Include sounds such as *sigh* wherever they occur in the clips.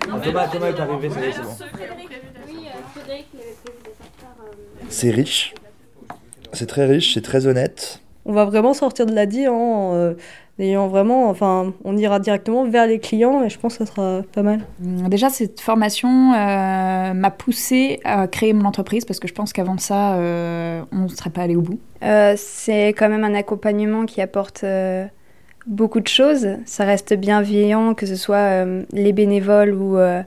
Thomas, Thomas est arrivé, c'est bon. Riche. C'est très riche, c'est très honnête. On va vraiment sortir de l'ADI en euh, ayant vraiment, enfin, on ira directement vers les clients et je pense que ça sera pas mal. Déjà, cette formation euh, m'a poussé à créer mon entreprise parce que je pense qu'avant ça, euh, on ne serait pas allé au bout. Euh, c'est quand même un accompagnement qui apporte euh, beaucoup de choses. Ça reste bienveillant, que ce soit euh, les bénévoles ou euh,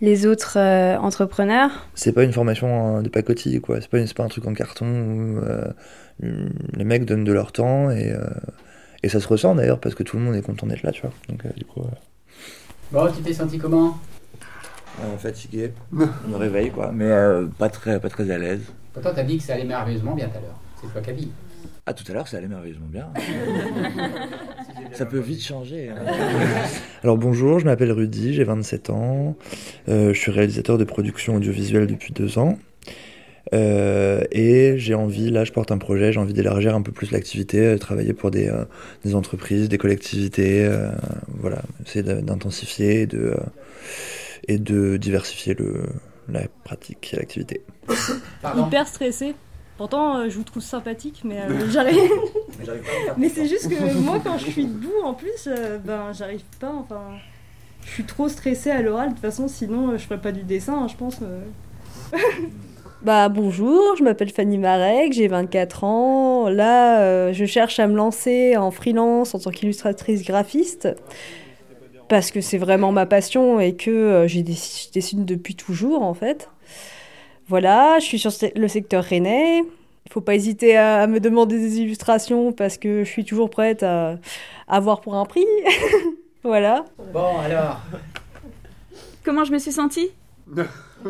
les autres euh, entrepreneurs. C'est pas une formation de pacotille, quoi. C'est pas, une- c'est pas un truc en carton où euh, les mecs donnent de leur temps et, euh, et ça se ressent d'ailleurs parce que tout le monde est content d'être là, tu vois. Donc, euh, du coup, euh, Bon, tu t'es senti comment? Euh, fatigué, *laughs* on me réveille, quoi. Mais euh, pas, très, pas très à l'aise. Pourtant, t'as dit que ça allait merveilleusement bien tout à l'heure. C'est toi qui as dit. Ah, tout à l'heure, ça allait merveilleusement bien. *laughs* ça peut vite changer. hein. *laughs* Alors bonjour, je m'appelle Rudy, j'ai 27 ans. Euh, je suis réalisateur de production audiovisuelle depuis deux ans. Euh, et j'ai envie, là je porte un projet, j'ai envie d'élargir un peu plus l'activité, euh, travailler pour des, euh, des entreprises, des collectivités, euh, voilà, essayer d'intensifier et de, euh, et de diversifier le, la pratique et l'activité. Hyper stressé. Pourtant, euh, je vous trouve sympathique, mais euh, *laughs* j'arrive. mais *laughs* c'est juste que *laughs* moi, quand je suis debout, en plus, euh, ben, j'arrive pas. Enfin, je suis trop stressée à l'oral. De toute façon, sinon, je ferais pas du dessin, hein, je pense. euh. Bah bonjour, je m'appelle Fanny Marek, j'ai 24 ans. Là, euh, je cherche à me lancer en freelance en tant qu'illustratrice graphiste parce que c'est vraiment ma passion et que euh, j'ai dessine depuis toujours en fait. Voilà, je suis sur le secteur rennais. Il faut pas hésiter à, à me demander des illustrations parce que je suis toujours prête à, à voir pour un prix. *laughs* voilà. Bon, alors, Comment je me suis sentie?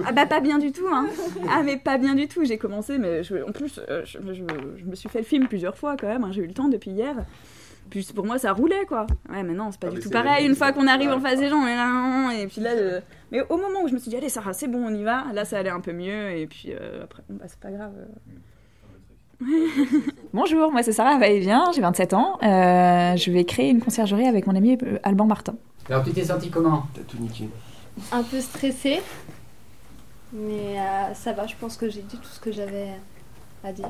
Ah bah pas bien du tout, hein. Ah mais pas bien du tout. J'ai commencé, mais je- en plus, euh, je, je- je me suis fait le film plusieurs fois quand même. hein. J'ai eu le temps depuis hier. Puis pour moi, ça roulait quoi. Ouais, mais non, c'est pas Ah, du tout pareil. Une fois qu'on arrive en face des gens, et, puis là, euh, mais au moment où je me suis dit allez Sarah, c'est bon, on y va. Là, ça allait un peu mieux. Et puis euh, après, bon, bah c'est pas grave. euh. *laughs* Bonjour, moi c'est Sarah va-et-vient, j'ai 27 ans. Euh, je vais créer une conciergerie avec mon ami Alban Martin. alors tu t'es senti comment? T'as tout niqué. Un peu stressée, mais euh, ça va, je pense que j'ai dit tout ce que j'avais à dire.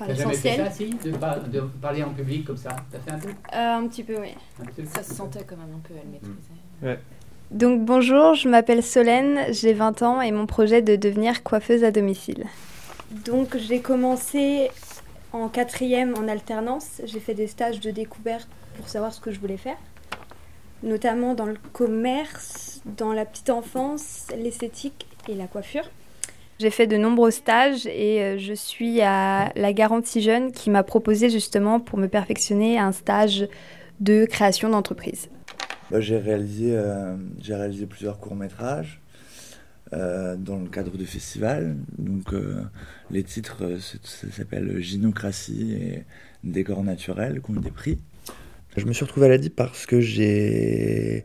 Enfin, T'as jamais fait l'essentiel. ça, si de, par- de parler en public comme ça? T'as fait un peu, Euh, un petit peu, oui. peu? Ça se sentait quand même un peu, elle maîtrisait. Donc bonjour, je m'appelle Solène, j'ai 20 ans et mon projet est de devenir coiffeuse à domicile. Donc j'ai commencé en quatrième en alternance, j'ai fait des stages de découverte pour savoir ce que je voulais faire, notamment dans le commerce, dans la petite enfance, l'esthétique et la coiffure. J'ai fait de nombreux stages et euh, je suis à la Garantie Jeune qui m'a proposé justement pour me perfectionner un stage de création d'entreprise. Bah, j'ai réalisé, euh, j'ai réalisé plusieurs courts-métrages euh, dans le cadre de festivals. Donc, euh, les titres, c'est- ça s'appelle Gynocratie et Décor naturel, qui ont eu des prix. Je me suis retrouvé à la DIP parce que j'ai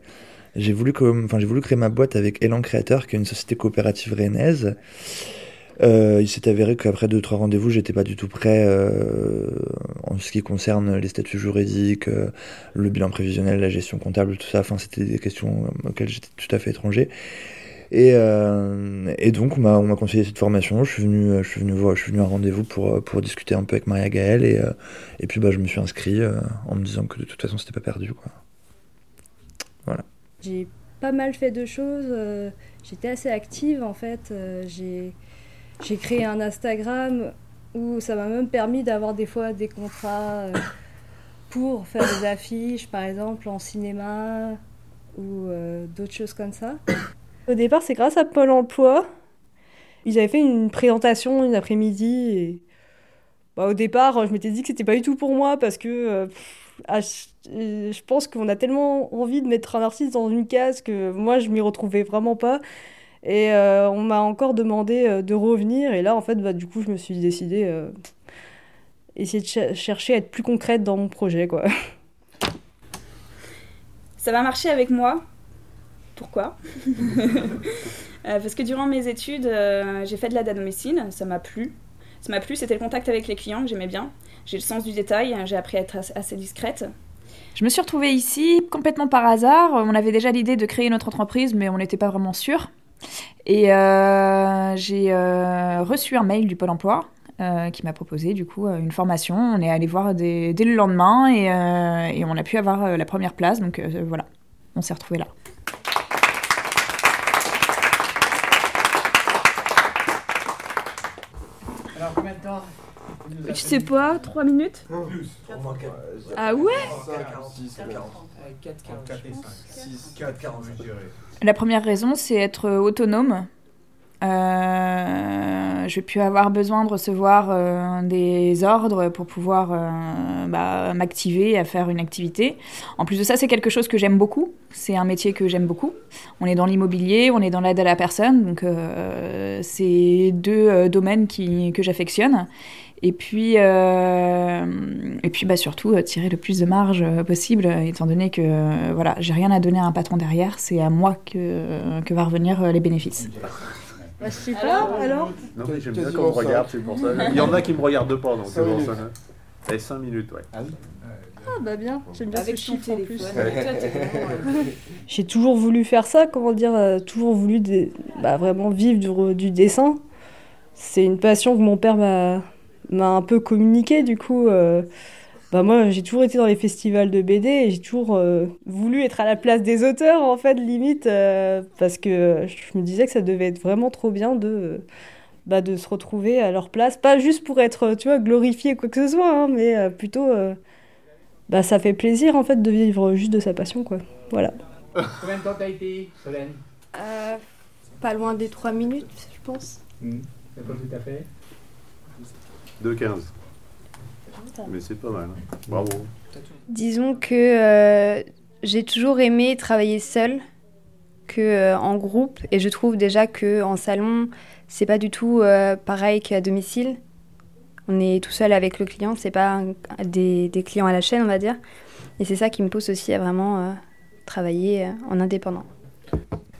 j'ai voulu, créer ma boîte avec Elan Créateur, qui est une société coopérative rennaise. Euh, il s'est avéré qu'après deux trois rendez-vous, j'étais pas du tout prêt euh, en ce qui concerne les statuts juridiques, euh, le bilan prévisionnel, la gestion comptable, tout ça. Enfin, c'était des questions auxquelles j'étais tout à fait étranger. Et, donc, on m'a, on m'a conseillé cette formation. Je suis venu, je suis venu je suis venu à rendez-vous pour, discuter un peu avec Maria Gaël. Et, puis, bah, je me suis inscrit en me disant que de toute façon, c'était pas perdu, quoi. J'ai pas mal fait de choses. euh, J'étais assez active en fait. euh, J'ai créé un Instagram où ça m'a même permis d'avoir des fois des contrats euh, pour faire des affiches, par exemple en cinéma ou d'autres choses comme ça. Au départ, c'est grâce à Pôle Emploi. Ils avaient fait une présentation une après-midi et bah, au départ, je m'étais dit que c'était pas du tout pour moi parce que euh, je, euh, je pense qu'on a tellement envie de mettre un artiste dans une case que moi je m'y retrouvais vraiment pas. Et euh, on m'a encore demandé euh, de revenir et là en fait bah, du coup je me suis décidée euh, essayer de cher- chercher à être plus concrète dans mon projet quoi. *laughs* Ça va marcher avec moi. Pourquoi? *laughs* Euh, Parce que durant mes études, euh, j'ai fait de l'aide à domicile, ça m'a plu. Ça m'a plu, c'était le contact avec les clients que j'aimais bien. J'ai le sens du détail, j'ai appris à être as- assez discrète. Je me suis retrouvée ici complètement par hasard. On avait déjà l'idée de créer notre entreprise, mais on n'était pas vraiment sûr. Et euh, j'ai euh, reçu un mail du Pôle emploi euh, qui m'a proposé du coup une formation. On est allé voir dès, dès le lendemain et, et, on a pu avoir la première place. Donc voilà, on s'est retrouvés là. Alors combien de temps Tu sais pas, 3 minutes Ah ouais 4, La première raison, c'est être autonome. Euh, je vais plus avoir besoin de recevoir euh, des ordres pour pouvoir euh, bah, m'activer à faire une activité. En plus de ça, c'est quelque chose que j'aime beaucoup. C'est un métier que j'aime beaucoup. On est dans l'immobilier, on est dans l'aide à la personne, donc euh, c'est deux euh, domaines qui, que j'affectionne. Et puis, euh, et puis bah, surtout, euh, tirer le plus de marge euh, possible, étant donné que euh, voilà, j'ai rien à donner à un patron derrière, c'est à moi que, que va revenir euh, les bénéfices. Bah, je sais pas, alors Non, mais j'aime bien quand on me regarde, c'est pour ça. *laughs* Il y en a qui me regardent pas, donc c'est pour ça. Et 5 minutes, ouais. Ah bah bien, j'aime bien Avec ce chiffre en plus. *laughs* J'ai toujours voulu faire ça, comment dire, euh, toujours voulu bah, vraiment vivre du, du dessin. C'est une passion que mon père m'a m'a un peu communiqué, du coup. euh, bah moi, j'ai toujours été dans les festivals de BD et j'ai toujours euh, voulu être à la place des auteurs, en fait, limite, euh, parce que je me disais que ça devait être vraiment trop bien de, euh, bah, de se retrouver à leur place. Pas juste pour être, tu vois, glorifié ou quoi que ce soit, hein, mais euh, plutôt, euh, bah, ça fait plaisir, en fait, de vivre juste de sa passion, quoi. Voilà. Combien de temps t'as été, Solène? Pas loin des 3 minutes, je pense. C'est pas tout à fait? 2,15. Mais c'est pas mal. hein. Bravo. Disons que euh, j'ai toujours aimé travailler seule que euh, en groupe et je trouve déjà que en salon c'est pas du tout euh, pareil qu'à domicile. On est tout seul avec le client, c'est pas un- des, des clients à la chaîne on va dire. Et c'est ça qui me pousse aussi à vraiment euh, travailler euh, en indépendant.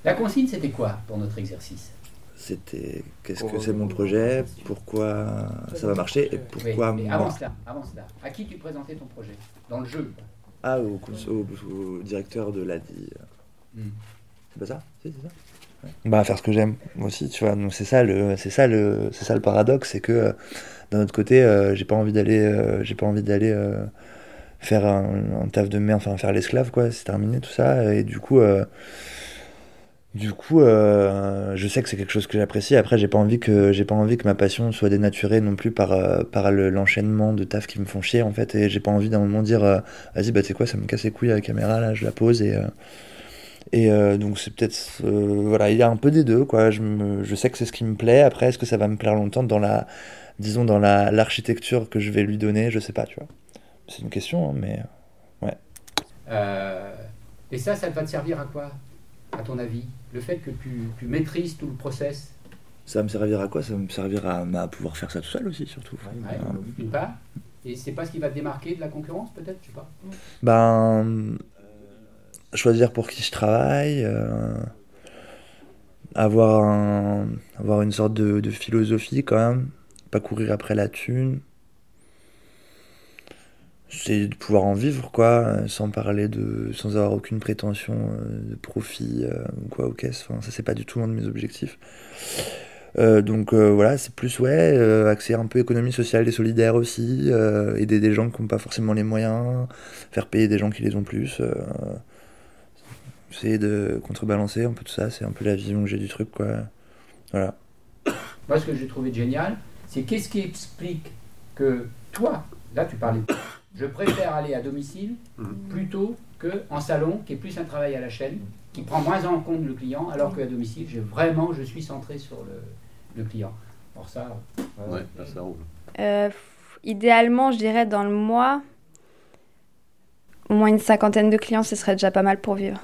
La consigne, c'était quoi pour notre exercice? C'était qu'est-ce que c'est mon projet, pourquoi ça va marcher et pourquoi Oui, mais moi. avant cela, avant cela, à qui tu présentais ton projet Dans le jeu. Ah, au, au- au directeur de l'ADI. Hmm. C'est pas ça? Si, c'est ça. Ouais. Bah, faire ce que j'aime aussi, tu vois. Donc, c'est ça le, c'est ça le, c'est ça le paradoxe, c'est que euh, d'un autre côté, euh, j'ai pas envie d'aller, euh, j'ai pas envie d'aller euh, faire un, un taf de merde, enfin faire l'esclave, quoi. C'est terminé tout ça. Et du coup, euh, du coup, euh, je sais que c'est quelque chose que j'apprécie. Après, j'ai pas envie que, j'ai pas envie que ma passion soit dénaturée non plus par, euh, par le- l'enchaînement de taf qui me font chier, en fait. Et j'ai pas envie d'un moment dire, euh, vas-y, bah, sais quoi, ça me casse les couilles à la caméra, là, je la pose et. et donc c'est peut-être voilà il y a un peu des deux quoi je, me, je sais que c'est ce qui me plaît après est-ce que ça va me plaire longtemps dans la disons dans la l'architecture que je vais lui donner? Je sais pas tu vois c'est une question hein, mais Euh, et ça, ça va te servir à quoi, à ton avis Le fait que tu, tu maîtrises tout le process ça va me servir à quoi? Ça va me servir à, à pouvoir faire ça tout seul aussi surtout ouais, Euh, d'une part. Et c'est pas ce qui va te démarquer de la concurrence, peut-être? Je sais pas. Ben, choisir pour qui je travaille, euh, avoir, un- avoir une sorte de, de philosophie quand même, pas courir après la thune. C'est de pouvoir en vivre, quoi, euh, sans parler de. sans avoir aucune prétention euh, de profit euh, ou quoi aux caisses. Enfin, ça, c'est pas du tout un de mes objectifs. Donc voilà, c'est plus, ouais, euh, axer un peu économie sociale et solidaire aussi, aider des gens qui n'ont pas forcément les moyens, faire payer des gens qui les ont plus. essayer de contrebalancer un peu tout ça, c'est un peu la vision que j'ai du truc, quoi. Voilà. Moi, ce que j'ai trouvé génial, c'est qu'est-ce qui explique que toi, là, tu parlais, je préfère aller à domicile Mhm. plutôt que en salon, qui est plus un travail à la chaîne, qui prend moins en compte le client, alors qu'à domicile, j'ai vraiment, je suis centré sur le, le client. Pour ça, Ouais, là, ça roule. Euh, idéalement, je dirais dans le mois, au moins une cinquantaine de clients, ce serait déjà pas mal pour vivre.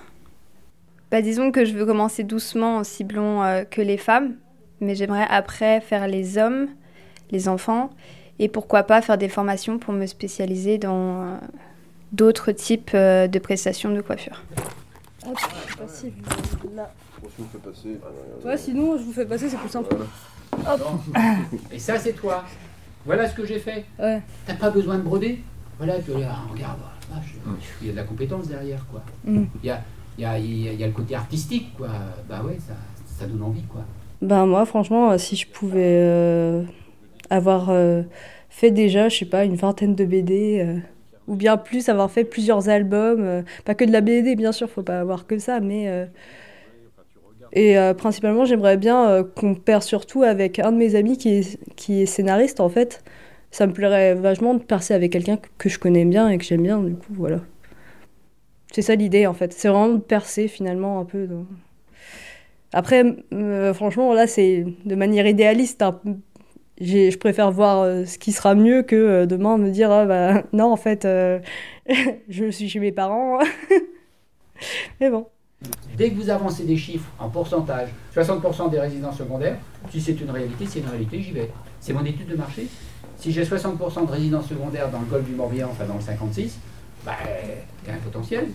Bah, disons que je veux commencer doucement en ciblant euh, que les femmes, mais j'aimerais après faire les hommes, les enfants, et pourquoi pas faire des formations pour me spécialiser dans euh, d'autres types euh, de prestations de coiffure. Hop, je sais pas si vous- là. Ouais, sinon, je vous fais passer, c'est plus simple. et ça, c'est toi. Voilà ce que j'ai fait. Ouais. T'as pas besoin de broder. Voilà, que là, regarde, mm. il y a de la compétence derrière, quoi. Mm. Il, y a, il, y a, il, y a, le côté artistique, quoi. Bah ouais, ça, ça donne envie, quoi. Ben moi, franchement, si je pouvais avoir fait déjà, je sais pas, une vingtaine de BD ou bien plus avoir fait plusieurs albums, euh, pas que de la BD bien sûr, faut pas avoir que ça, mais euh, et euh, principalement j'aimerais bien qu'on perd surtout avec un de mes amis qui est, qui est scénariste en fait. Ça me plairait vachement de percer avec quelqu'un que je connais bien et que j'aime bien, du coup voilà. C'est ça l'idée en fait, c'est vraiment de percer finalement un peu. Après, franchement, là, c'est de manière idéaliste, un, je préfère voir euh, ce qui sera mieux que euh, demain me dire ah, bah, *laughs* non en fait euh, *laughs* je suis chez mes parents *laughs* mais bon dès que vous avancez des chiffres en pourcentage 60% des résidences secondaires si c'est une réalité c'est une réalité j'y vais c'est mon étude de marché si j'ai 60% de résidences secondaires dans le golfe du Morbihan enfin dans le 56 bah, il y a un potentiel.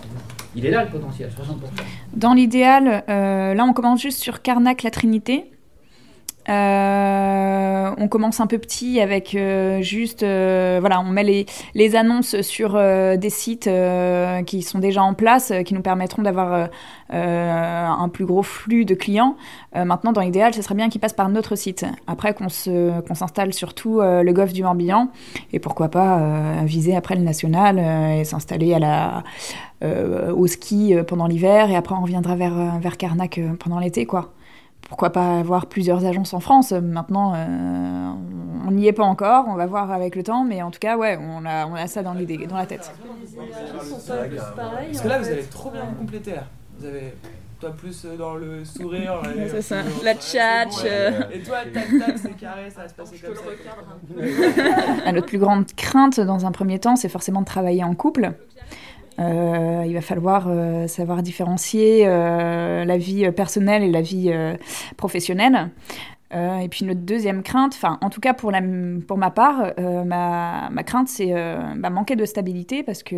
Il est là le potentiel, 60%. Dans l'idéal, là on commence juste sur Carnac, la Trinité. Euh, on commence un peu petit avec euh, juste, euh, voilà, on met les, les annonces sur des sites qui sont déjà en place, qui nous permettront d'avoir un plus gros flux de clients. maintenant, dans l'idéal, ce serait bien qu'ils passent par notre site. Après, qu'on s'installe surtout le golfe du Morbihan et pourquoi pas viser après le national et s'installer au ski pendant l'hiver et après on reviendra vers, vers Carnac pendant l'été, quoi pourquoi pas avoir plusieurs agences en France Maintenant, euh, on n'y est pas encore, on va voir avec le temps, mais en tout cas, ouais, on a, on a ça dans, l'idée, dans la tête. Parce que là, vous avez trop bien complété là. Vous avez toi plus euh, dans le sourire. C'est ça, la chat. Et toi, tac tac, c'est carré, ça va se passer comme ça. *laughs* Notre plus grande crainte dans un premier temps, c'est forcément de travailler en couple. Euh, il va falloir euh, savoir différencier euh, la vie personnelle et la vie professionnelle. Et puis notre deuxième crainte, enfin en tout cas pour, ma part, ma, ma, crainte c'est bah, manquer de stabilité parce que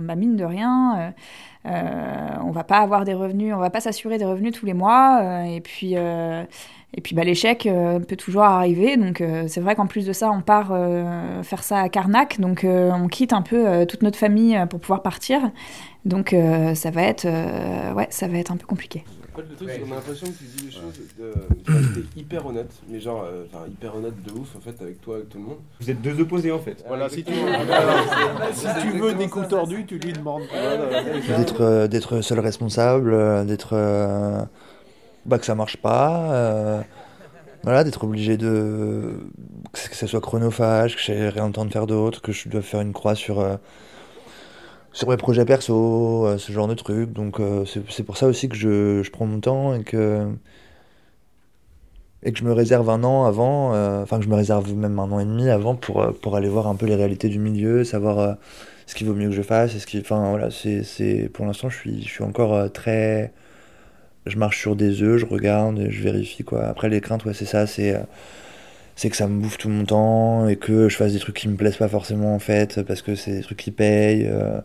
bah, mine de rien, on va pas avoir des revenus, on va pas s'assurer des revenus tous les mois et puis et puis bah, l'échec euh, peut toujours arriver. Donc euh, c'est vrai qu'en plus de ça, on part euh, faire ça à Carnac. Donc on quitte un peu toute notre famille pour pouvoir partir. Donc ça va être ouais, ça va être un peu compliqué. En fait, le truc, c'est qu'on a l'impression que tu dis des choses, de, t'es *coughs* hyper honnête, mais genre, enfin, hyper honnête de ouf, en fait, avec toi, avec tout le monde. Vous êtes deux opposés, en fait. Voilà, si tu veux, si tu veux des coups tordus, tu lui demandes. D'être, d'être seul responsable, d'être bah, que ça marche pas. Euh, voilà, d'être obligé de. que ça soit chronophage, que j'ai rien le temps de faire d'autre, que je dois faire une croix sur. Euh, sur mes projets perso, euh, ce genre de trucs. Donc c'est pour ça aussi que je, je, prends mon temps et que. Et que je me réserve un an avant, enfin que je me réserve même un an et demi avant pour, pour aller voir un peu les réalités du milieu, savoir ce qui vaut mieux que je fasse. Ce qui, enfin voilà, c'est pour l'instant je suis, je suis encore très je marche sur des œufs, je regarde, je vérifie quoi. Après les craintes, ouais, c'est ça, c'est euh, c'est que ça me bouffe tout mon temps et que je fasse des trucs qui me plaisent pas forcément en fait parce que c'est des trucs qui payent. Euh.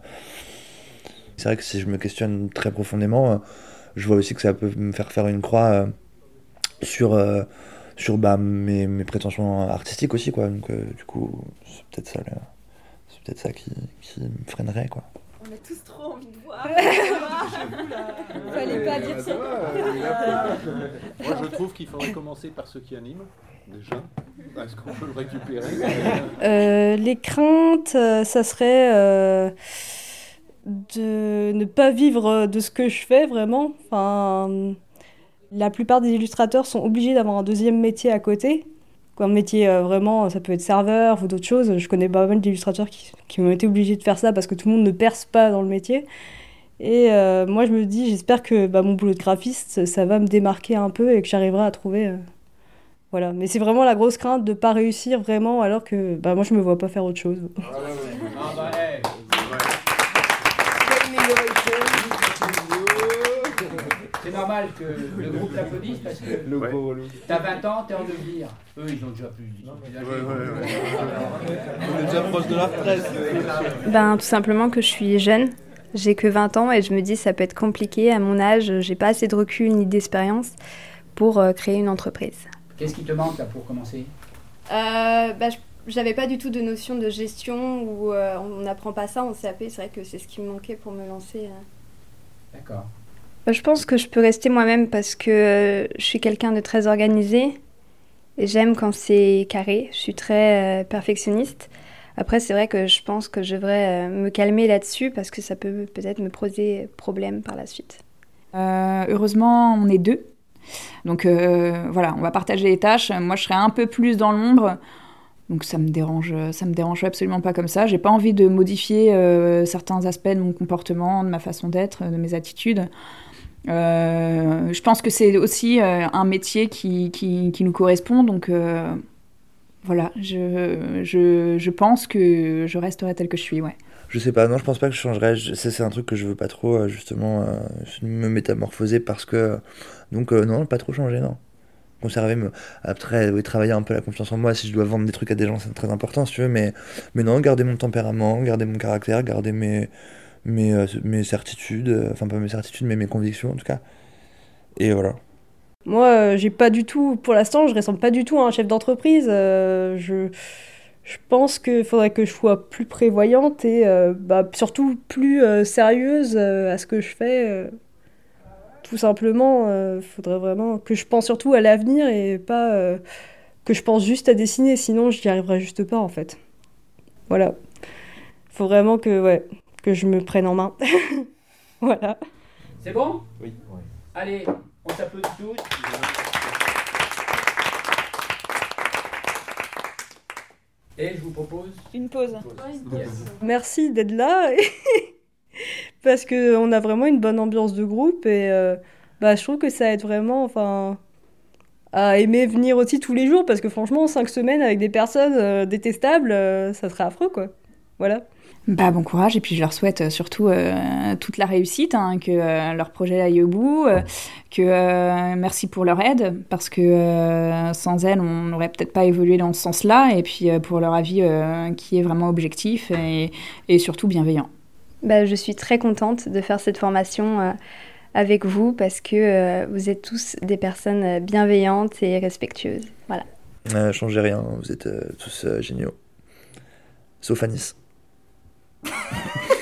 C'est vrai que si je me questionne très profondément, euh, je vois aussi que ça peut me faire faire une croix sur sur bah, mes, mes, prétentions artistiques aussi quoi. Donc du coup, c'est peut-être ça, c'est peut-être ça qui, qui me freinerait quoi. On a tous trop envie de voir. *laughs* Fallait pas dire *laughs* ça. Moi, je trouve qu'il faudrait commencer par ceux qui animent, déjà. Est-ce qu'on peut le récupérer *laughs* euh, Les craintes, euh, ça serait euh, de ne pas vivre de ce que je fais vraiment. Enfin, la plupart des illustrateurs sont obligés d'avoir un deuxième métier à côté un métier vraiment, ça peut être serveur ou d'autres choses. Je connais pas mal d'illustrateurs qui, qui ont été obligés de faire ça parce que tout le monde ne perce pas dans le métier. Et moi, je me dis, j'espère que bah, mon boulot de graphiste, ça va me démarquer un peu et que j'arriverai à trouver. Voilà. Mais c'est vraiment la grosse crainte de ne pas réussir vraiment alors que bah, moi, je me vois pas faire autre chose. Ah, bah, c'est normal que le groupe t'applaudisse parce que t'as 20 ans, t'es en devenir. Eux, ils ont déjà plus. On est déjà proche de la retraite. Ben, tout simplement que je suis jeune. J'ai que 20 ans et je me dis ça peut être compliqué à mon âge. J'ai pas assez de recul ni d'expérience pour euh, créer une entreprise. Qu'est-ce qui te manque là pour commencer? Euh, ben, j'avais pas du tout de notion de gestion ou on n'apprend pas ça en CAP. C'est vrai que c'est ce qui me manquait pour me lancer. D'accord. Bah, je pense que je peux rester moi-même parce que je suis quelqu'un de très organisé et j'aime quand c'est carré. Je suis très perfectionniste. Après, c'est vrai que je pense que je devrais me calmer là-dessus parce que ça peut peut-être me poser problème par la suite. heureusement, on est deux. Donc euh, voilà, on va partager les tâches. Moi, je serai un peu plus dans l'ombre. Donc ça me dérange, ça me dérange absolument pas comme ça. J'ai pas envie de modifier euh, certains aspects de mon comportement, de ma façon d'être, de mes attitudes. Euh, je pense que c'est aussi un métier qui, qui, qui, nous correspond. Donc voilà, je, je, je, pense que je resterai tel que je suis, ouais. Je sais pas, non, je pense pas que je changerai. C'est un truc que je veux pas trop, justement, me métamorphoser parce que donc euh, non, pas trop changé, non. Conserver, après, oui, travailler un peu la confiance en moi, si je dois vendre des trucs à des gens, c'est très important, si tu veux, mais, mais non, garder mon tempérament, garder mon caractère, garder mes, mes, euh, mes certitudes, euh, enfin pas mes certitudes, mais mes convictions en tout cas. Et voilà. Moi, j'ai pas du tout, pour l'instant, je ressemble pas du tout à un chef d'entreprise. je, je pense qu'il faudrait que je sois plus prévoyante et bah, surtout plus sérieuse à ce que je fais tout simplement, il euh, faudrait vraiment que je pense surtout à l'avenir et pas euh, que je pense juste à dessiner, sinon j'y arriverai juste pas en fait. Voilà. Faut vraiment que, ouais, que je me prenne en main. *laughs* voilà. C'est bon? Oui. Allez, on s'applaudit tous. Et je vous propose une pause. Merci d'être là. *laughs* parce qu'on a vraiment une bonne ambiance de groupe et euh, bah, je trouve que ça aide vraiment enfin, à aimer venir aussi tous les jours parce que franchement, cinq semaines avec des personnes euh, détestables, euh, ça serait affreux quoi. Voilà. Bah, bon courage et puis je leur souhaite surtout toute la réussite, hein, que leur projet aille au bout, que merci pour leur aide parce que sans elles on n'aurait peut-être pas évolué dans ce sens-là et puis pour leur avis qui est vraiment objectif et, et surtout bienveillant bah, Je suis très contente de faire cette formation euh, avec vous parce que euh, vous êtes tous des personnes euh, bienveillantes et respectueuses. Voilà. Euh, changez rien, vous êtes tous géniaux. Sauf Anis. *laughs*